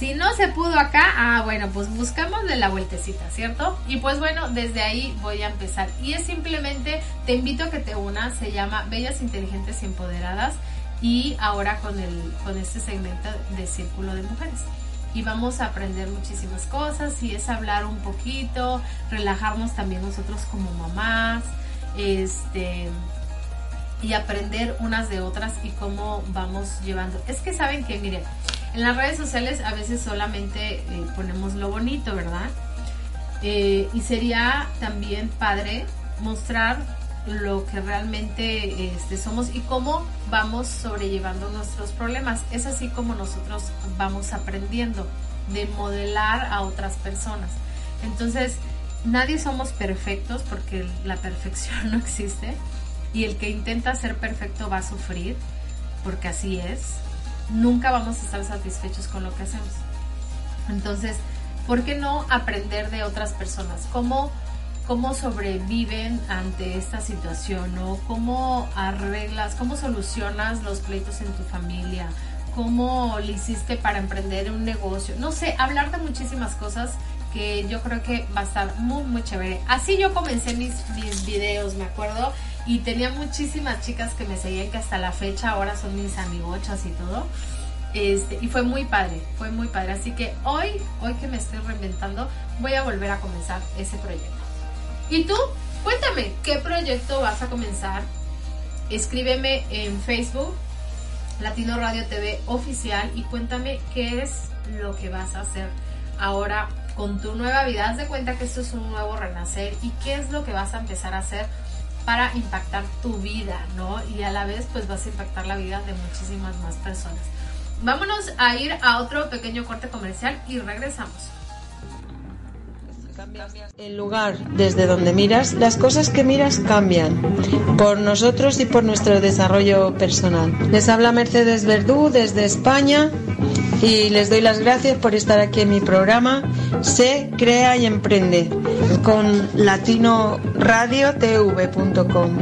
Si no se pudo acá, ah, bueno, pues buscamos de la vueltecita, ¿cierto? Y pues bueno, desde ahí voy a empezar. Y es simplemente, te invito a que te unas, se llama Bellas Inteligentes y Empoderadas y ahora con, el, con este segmento de Círculo de Mujeres. Y vamos a aprender muchísimas cosas y es hablar un poquito, relajarnos también nosotros como mamás, este, y aprender unas de otras y cómo vamos llevando. Es que saben que, miren, en las redes sociales a veces solamente eh, ponemos lo bonito, ¿verdad? Eh, y sería también padre mostrar lo que realmente este, somos y cómo vamos sobrellevando nuestros problemas. Es así como nosotros vamos aprendiendo de modelar a otras personas. Entonces, nadie somos perfectos porque la perfección no existe y el que intenta ser perfecto va a sufrir, porque así es. Nunca vamos a estar satisfechos con lo que hacemos. Entonces, ¿por qué no aprender de otras personas? ¿Cómo, cómo sobreviven ante esta situación? ¿no? ¿Cómo arreglas, cómo solucionas los pleitos en tu familia? ¿Cómo le hiciste para emprender un negocio? No sé, hablar de muchísimas cosas que yo creo que va a estar muy, muy chévere. Así yo comencé mis, mis videos, me acuerdo y tenía muchísimas chicas que me seguían que hasta la fecha ahora son mis amigochas y todo. Este, y fue muy padre, fue muy padre. Así que hoy, hoy que me estoy reinventando, voy a volver a comenzar ese proyecto. ¿Y tú? Cuéntame, ¿qué proyecto vas a comenzar? Escríbeme en Facebook, Latino Radio TV Oficial, y cuéntame qué es lo que vas a hacer ahora con tu nueva vida. Haz de cuenta que esto es un nuevo renacer y qué es lo que vas a empezar a hacer para impactar tu vida, ¿no? Y a la vez pues vas a impactar la vida de muchísimas más personas. Vámonos a ir a otro pequeño corte comercial y regresamos. El lugar desde donde miras, las cosas que miras cambian por nosotros y por nuestro desarrollo personal. Les habla Mercedes Verdú desde España y les doy las gracias por estar aquí en mi programa Se Crea y Emprende con latinoradiotv.com.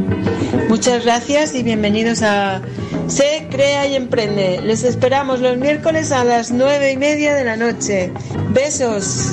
Muchas gracias y bienvenidos a Se Crea y Emprende. Les esperamos los miércoles a las nueve y media de la noche. Besos.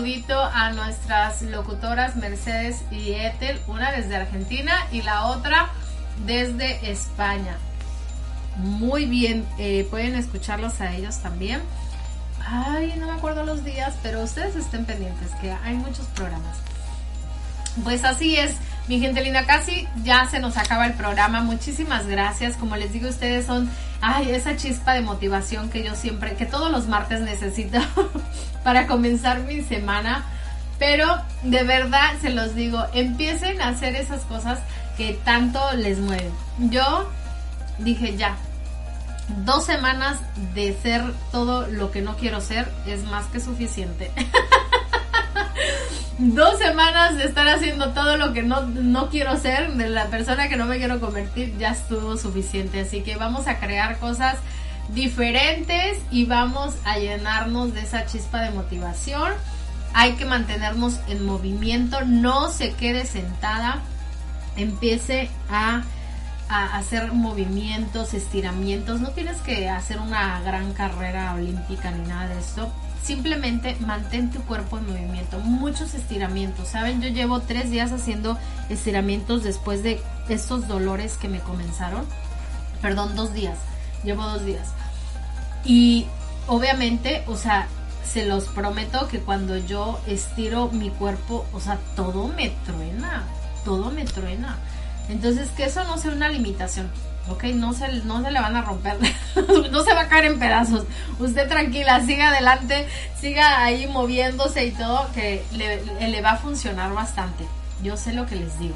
Saludito a nuestras locutoras Mercedes y Ethel, una desde Argentina y la otra desde España. Muy bien, eh, pueden escucharlos a ellos también. Ay, no me acuerdo los días, pero ustedes estén pendientes que hay muchos programas. Pues así es, mi gente linda, casi ya se nos acaba el programa. Muchísimas gracias. Como les digo, ustedes son, ay, esa chispa de motivación que yo siempre, que todos los martes necesito para comenzar mi semana. Pero de verdad se los digo, empiecen a hacer esas cosas que tanto les mueven. Yo dije ya, dos semanas de ser todo lo que no quiero ser es más que suficiente. dos semanas de estar haciendo todo lo que no, no quiero ser, de la persona que no me quiero convertir, ya estuvo suficiente. Así que vamos a crear cosas diferentes y vamos a llenarnos de esa chispa de motivación. Hay que mantenernos en movimiento, no se quede sentada, empiece a a hacer movimientos, estiramientos. No tienes que hacer una gran carrera olímpica ni nada de esto. Simplemente mantén tu cuerpo en movimiento. Muchos estiramientos. Saben, yo llevo tres días haciendo estiramientos después de estos dolores que me comenzaron. Perdón, dos días. Llevo dos días. Y obviamente, o sea, se los prometo que cuando yo estiro mi cuerpo, o sea, todo me truena. Todo me truena. Entonces, que eso no sea una limitación, ¿ok? No se, no se le van a romper, no se va a caer en pedazos. Usted tranquila, siga adelante, siga ahí moviéndose y todo, que le, va a funcionar bastante. Yo sé lo que les digo.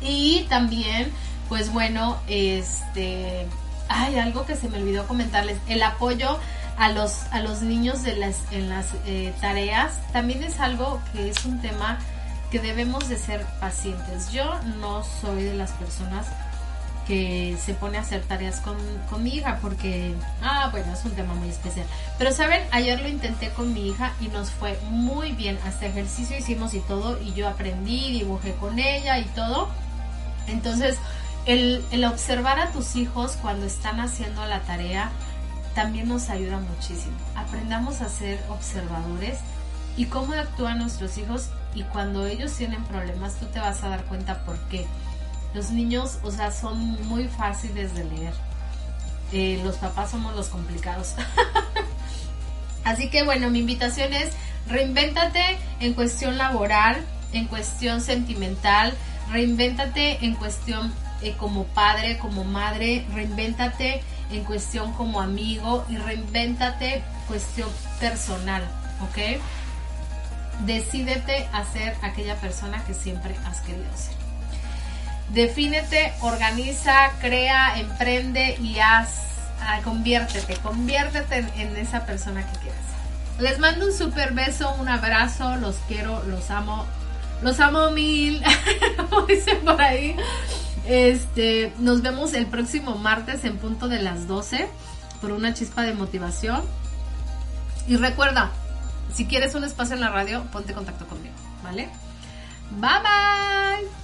Y también, pues bueno, este, hay algo que se me olvidó comentarles, el apoyo a los, a los niños las, en las eh, tareas también es algo que es un tema que debemos de ser pacientes. Yo no soy de las personas que se pone a hacer tareas con, mi hija porque, ah, bueno, es un tema muy especial. Pero saben, ayer lo intenté con mi hija y nos fue muy bien. Hasta ejercicio hicimos y todo y yo aprendí, dibujé con ella y todo. Entonces, el, el observar a tus hijos cuando están haciendo la tarea también nos ayuda muchísimo. Aprendamos a ser observadores y cómo actúan nuestros hijos y cuando ellos tienen problemas tú te vas a dar cuenta por qué. Los niños, o sea, son muy fáciles de leer. Eh, los papás somos los complicados. Así que bueno, mi invitación es reinvéntate en cuestión laboral, en cuestión sentimental, reinvéntate en cuestión eh, como padre, como madre, reinvéntate en cuestión como amigo y reinvéntate cuestión personal, ¿ok? Decídete a ser aquella persona que siempre has querido ser. Defínete, organiza, crea, emprende y haz, ah, conviértete, conviértete en, esa persona que quieres. Les mando un super beso, un abrazo, los quiero, los amo, los amo mil, como dicen por ahí. Este, nos vemos el próximo martes en punto de las 12 por una chispa de motivación. Y recuerda, si quieres un espacio en la radio, ponte en contacto conmigo, ¿vale? Bye bye.